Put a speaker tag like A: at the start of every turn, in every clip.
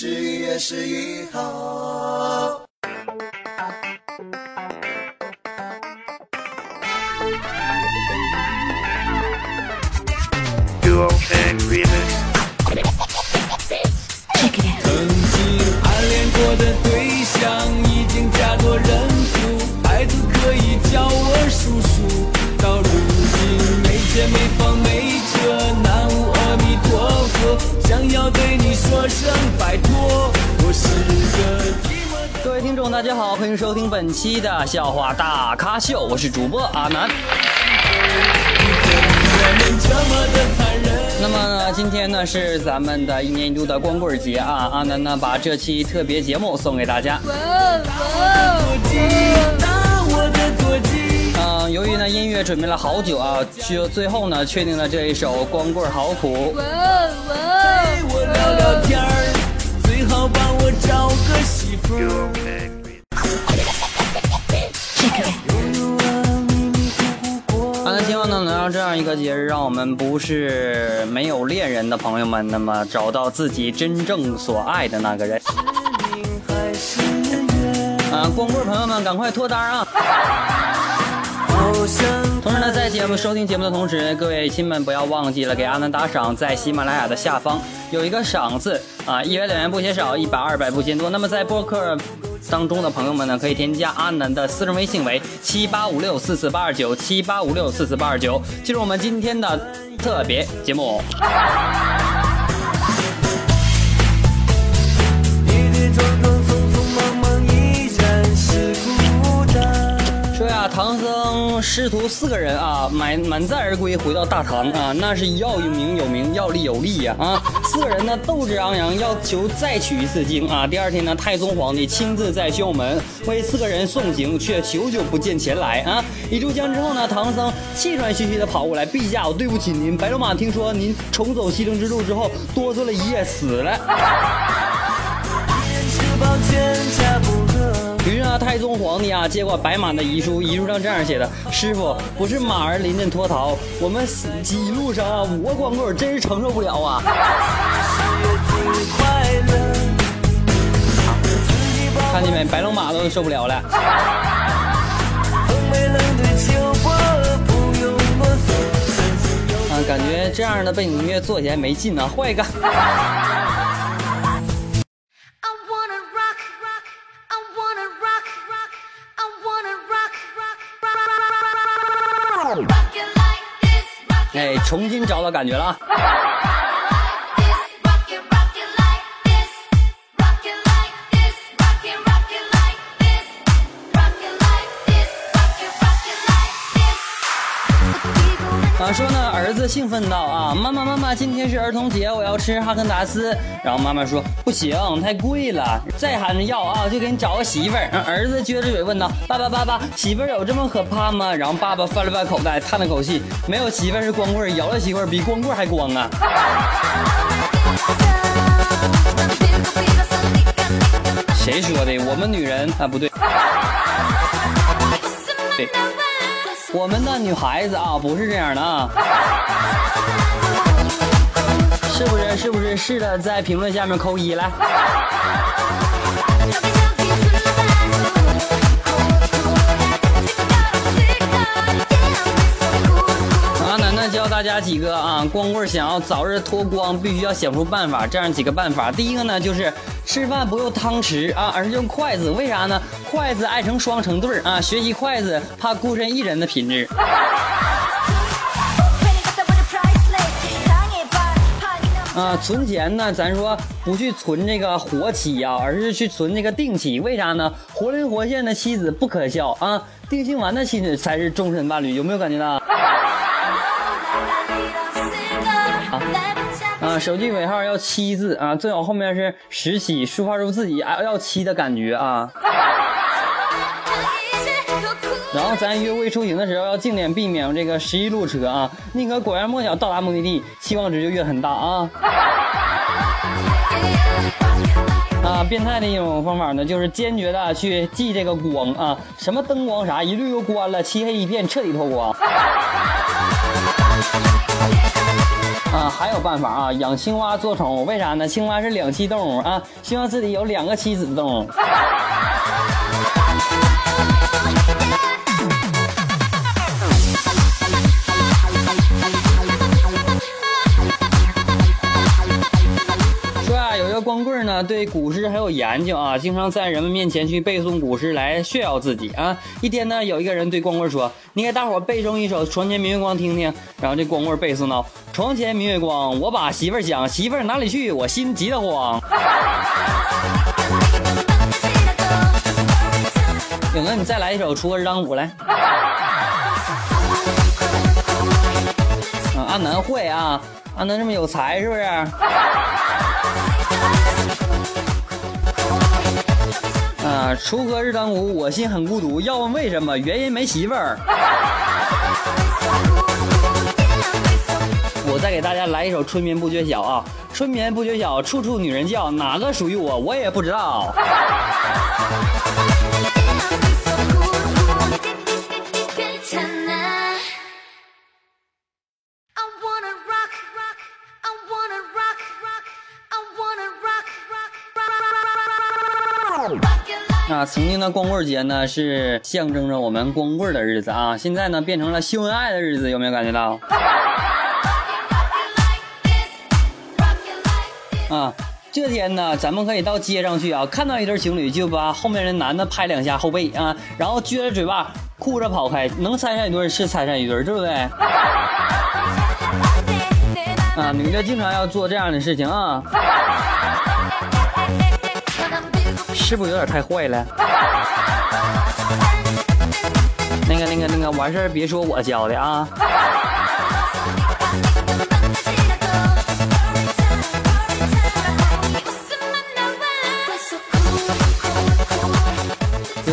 A: 十一月十一号。
B: 曾经暗恋过的对对你说声拜托，我是个寂寞的。
C: 各位听众，大家好，欢迎收听本期的笑话大咖秀，我是主播阿南。那么呢，今天呢是咱们的一年一度的光棍节啊，阿南呢把这期特别节目送给大家。嗯、由于呢音乐准备了好久啊，就最后呢确定了这一首《光棍好苦》。
B: 聊聊天儿，最好帮我找个媳妇儿。
C: 阿南希望呢能让这样一个节日，让我们不是没有恋人的朋友们，那么找到自己真正所爱的那个人。啊，光棍朋友们赶快脱单啊！同时呢，在节目收听节目的同时，各位亲们不要忘记了给阿南打赏，在喜马拉雅的下方有一个赏字啊，一元两元不嫌少，一百二百不嫌多。那么在播客当中的朋友们呢，可以添加阿南的私人微信为七八五六四四八二九七八五六四四八二九，进入我们今天的特别节目。师徒四个人啊，满满载而归，回到大唐啊，那是要名有名，要利有利呀啊四个人呢斗志昂扬，要求再取一次经啊。第二天呢，太宗皇帝亲自在宣武门为四个人送行，却久久不见前来啊。一炷香之后呢，唐僧气喘吁吁的跑过来，陛下，我对不起您。白龙马听说您重走西征之路之后，哆嗦了一夜，死了。那，太宗皇帝啊接过白马的遗书，遗书上这样写的：师傅，不是马儿临阵脱逃，我们死一路上啊，五个光棍真是承受不了啊。看见没，白龙马都受不了了。啊，感觉这样的背景音乐做起来没劲啊，换一个。重新找到感觉了啊。兴奋道啊，妈妈妈妈，今天是儿童节，我要吃哈根达斯。然后妈妈说不行，太贵了，再喊着要啊，就给你找个媳妇儿。儿子撅着嘴问道，爸爸爸爸，媳妇儿有这么可怕吗？然后爸爸翻了翻口袋，叹了口气，没有媳妇儿是光棍，有了媳妇儿比光棍还光啊。谁说的？我们女人啊，不对，对，我们的女孩子啊，不是这样的啊。是不是？是不是？是的，在评论下面扣一来。啊，楠楠教大家几个啊，光棍想要早日脱光，必须要想出办法。这样几个办法，第一个呢就是吃饭不用汤匙啊，而是用筷子。为啥呢？筷子爱成双成对儿啊，学习筷子怕孤身一人的品质。啊，存钱呢，咱说不去存这个活期啊，而是去存这个定期。为啥呢？活灵活现的妻子不可笑啊，定心丸的妻子才是终身伴侣。有没有感觉到？手机尾号要七字啊，最好后面是十七，抒发出自己啊要七的感觉啊。然后咱约会出行的时候要尽量避免这个十一路车啊，宁可拐弯抹角到达目的地，期望值就越很大啊。啊，变态的一种方法呢，就是坚决的去记这个光啊，什么灯光啥，一律都关了，漆黑一片，彻底脱光。还有办法啊，养青蛙做宠物，为啥呢？青蛙是两栖动物啊，希望自己有两个妻子的动物。说啊，有一个光棍呢，对古诗很有研究啊，经常在人们面前去背诵古诗来炫耀自己啊。一天呢，有一个人对光棍说：“你给大伙背诵一首《床前明月光》听听。”然后这光棍背诵到：“床前明月光，我把媳妇儿想，媳妇儿哪里去？我心急得慌。”勇哥，你再来一首《锄禾日当午》来。啊，阿南会啊，阿南这么有才是不是？锄禾日当午，我心很孤独。要问为什么？原因没媳妇儿。我再给大家来一首《春眠不觉晓》啊，春眠不觉晓，处处女人叫，哪个属于我，我也不知道。啊，曾经的光棍节呢，是象征着我们光棍的日子啊，现在呢变成了秀恩爱的日子，有没有感觉到.啊，这天呢，咱们可以到街上去啊，看到一对情侣，就把后面的男的拍两下后背啊，然后撅着嘴巴，哭着跑开，能拆散一对是拆散一对，对不对？啊，女的经常要做这样的事情啊，是不是有点太坏了？那个、那个、那个，完事儿别说我教的啊。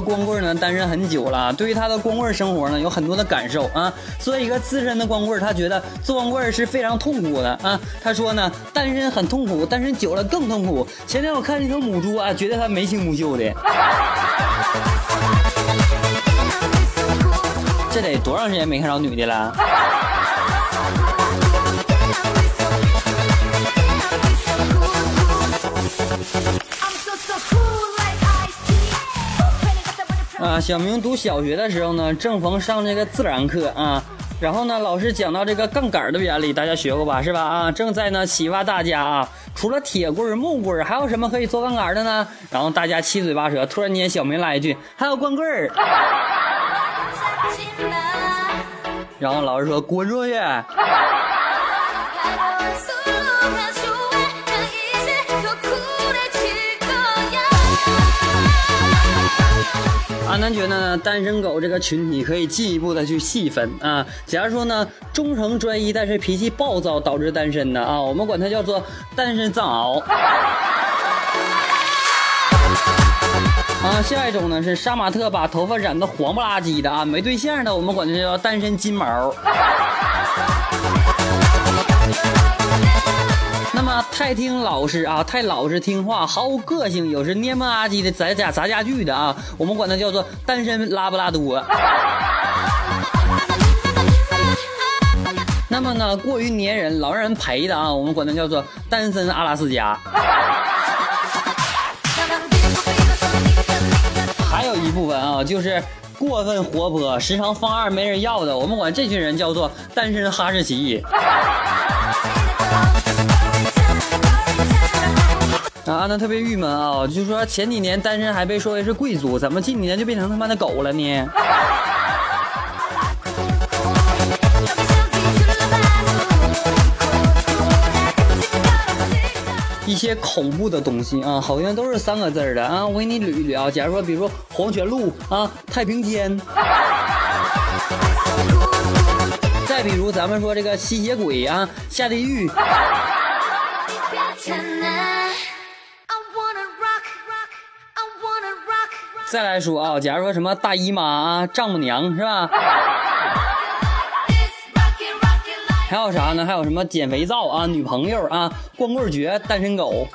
C: 光棍呢，单身很久了，对于他的光棍生活呢，有很多的感受啊。作为一个资深的光棍，他觉得做光棍是非常痛苦的啊。他说呢，单身很痛苦，单身久了更痛苦。前天我看一头母猪啊，觉得它眉清目秀的，这得多长时间没看着女的了？啊，小明读小学的时候呢，正逢上这个自然课啊，然后呢，老师讲到这个杠杆的原理，大家学过吧？是吧？啊，正在呢启发大家啊，除了铁棍儿、木棍儿，还有什么可以做杠杆的呢？然后大家七嘴八舌，突然间小明来一句，还有光棍儿。然后老师说滚出去。阿南觉得呢，单身狗这个群体可以进一步的去细分啊。假如说呢，忠诚专一，但是脾气暴躁导致单身的啊，我们管它叫做单身藏獒。啊，下一种呢是杀马特把头发染得黄不拉几的啊，没对象的，我们管它叫单身金毛。太听老实啊，太老实听话，毫无个性，有时蔫不拉几的砸家砸家具的啊，我们管它叫做单身拉布拉多。那么呢，过于粘人，老让人陪的啊，我们管它叫做单身阿拉斯加。还有一部分啊，就是过分活泼，时常放二没人要的，我们管这群人叫做单身哈士奇。啊，那特别郁闷啊，就说前几年单身还被说为是贵族，怎么近几年就变成他妈的狗了呢？一些恐怖的东西啊，好像都是三个字的啊，我给你捋一捋啊。假如说，比如说黄泉路啊、太平间，再比如咱们说这个吸血鬼啊、下地狱，再来说啊假如说什么大姨妈啊丈母娘是吧？还有啥呢？还有什么减肥皂啊女朋友啊光棍节单身狗。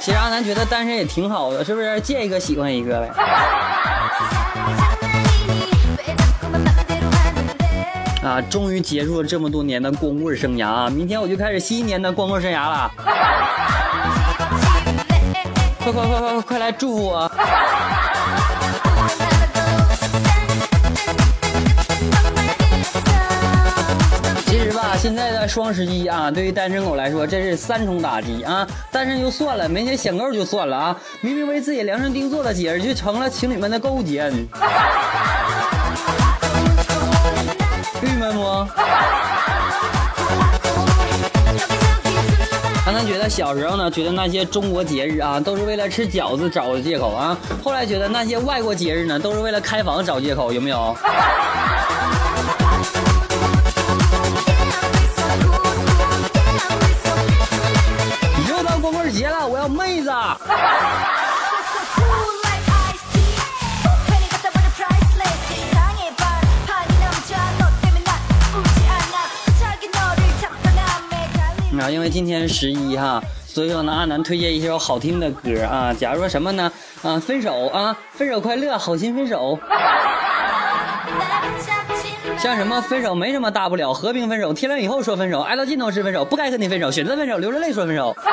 C: 其实阿南觉得单身也挺好的是不是？见一个喜欢一个呗。啊，终于结束了这么多年的光棍生涯啊！明天我就开始新一年的光棍生涯了。快快快快快快来祝福我！其实吧，现在的双十一啊，对于单身狗来说，这是三重打击啊！单身就算了，没钱享购就算了啊！明明为自己量身定做的节日，却成了情侣们的购物节。郁闷不？刚才觉得小时候呢，觉得那些中国节日啊，都是为了吃饺子找的借口啊。后来觉得那些外国节日呢，都是为了开房找借口，有没有？又到光棍节了，我要妹子。啊因为今天十一哈所以说呢阿南推荐一首好听的歌啊假如说什么呢？啊分手啊分手快乐好心分手。像什么分手没什么大不了和平分手天亮以后说分手爱到尽头是分手不该跟你分手选择分手流着泪说分手。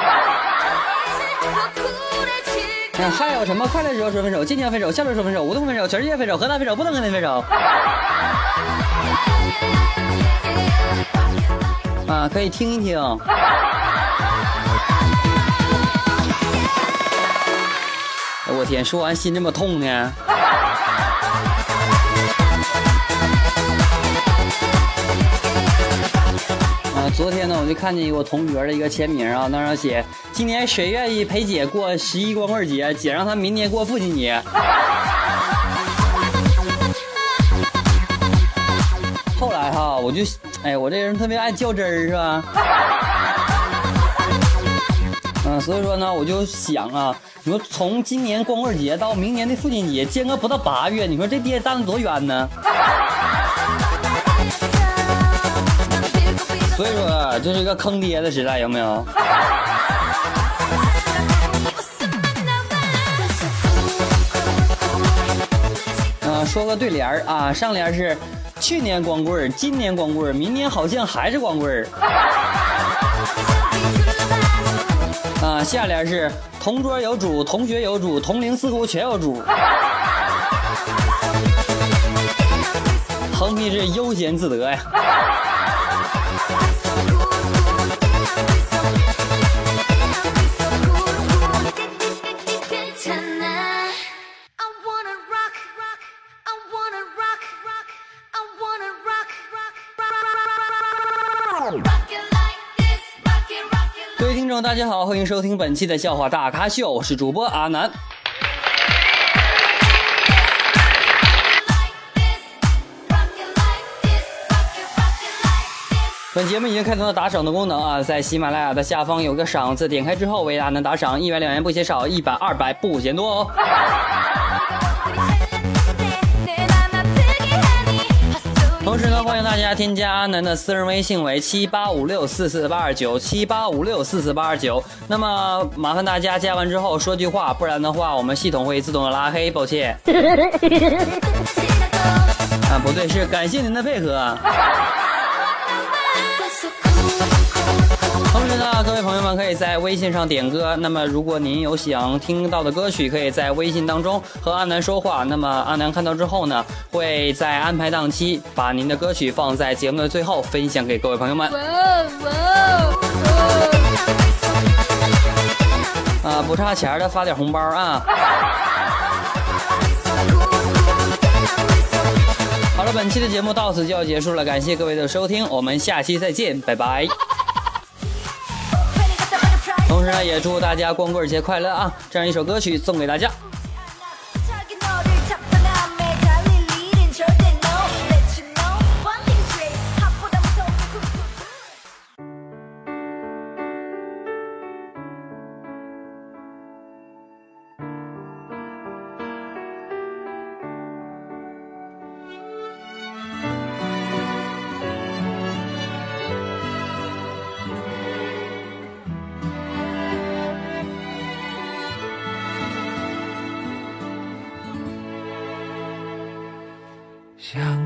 C: 还有什么快乐时候说分手今天分手下周说分手无痛分手全世界分手河南分手不能跟你分手。啊，可以听一听。哎我天，说完心这么痛呢。啊，昨天呢，我就看见一个我同学的一个签名啊，那上写：今年谁愿意陪姐过十一光棍节？姐让他明年过父亲节。我就，哎，我这人特别爱较真儿，是吧？嗯，所以说呢，我就想啊，你说从今年光棍节到明年的父亲节，间隔不到八月，你说这爹站得多冤呢？所以说，这是一个坑爹的时代，有没有？啊，说个对联儿啊，上联是去年光棍儿，今年光棍儿，明年好像还是光棍儿。啊，下联是同桌有主，同学有主，同龄似乎全有主。横批是悠闲自得呀。观众，大家好，欢迎收听本期的笑话大咖秀，我是主播阿南。本节目已经开通了打赏的功能啊，在喜马拉雅的下方有个赏字，点开之后为阿南打赏，一元两元不嫌少，一百二百不嫌多哦。同时呢，欢迎大家添加阿南的私人微信为七八五六四四八二九七八五六四四八二九。那么麻烦大家加完之后说句话，不然的话我们系统会自动的拉黑，抱歉。啊，不对，是感谢您的配合。同时呢，各位朋友们可以在微信上点歌。那么，如果您有想听到的歌曲，可以在微信当中和阿南说话。那么，阿南看到之后呢，会在安排档期把您的歌曲放在节目的最后分享给各位朋友们。啊，不差钱的发点红包啊！好了，本期的节目到此就要结束了，感谢各位的收听，我们下期再见，拜拜。同时呢，也祝大家光棍节快乐啊！这样一首歌曲送给大家。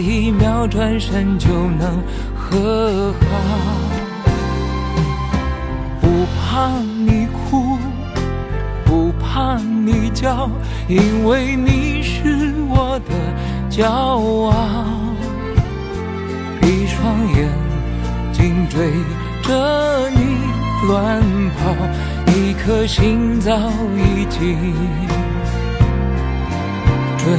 D: 一秒转身就能和好。不怕你哭。不怕你叫，因为你是我的骄傲。一双眼睛追着你乱跑，一颗心早已经准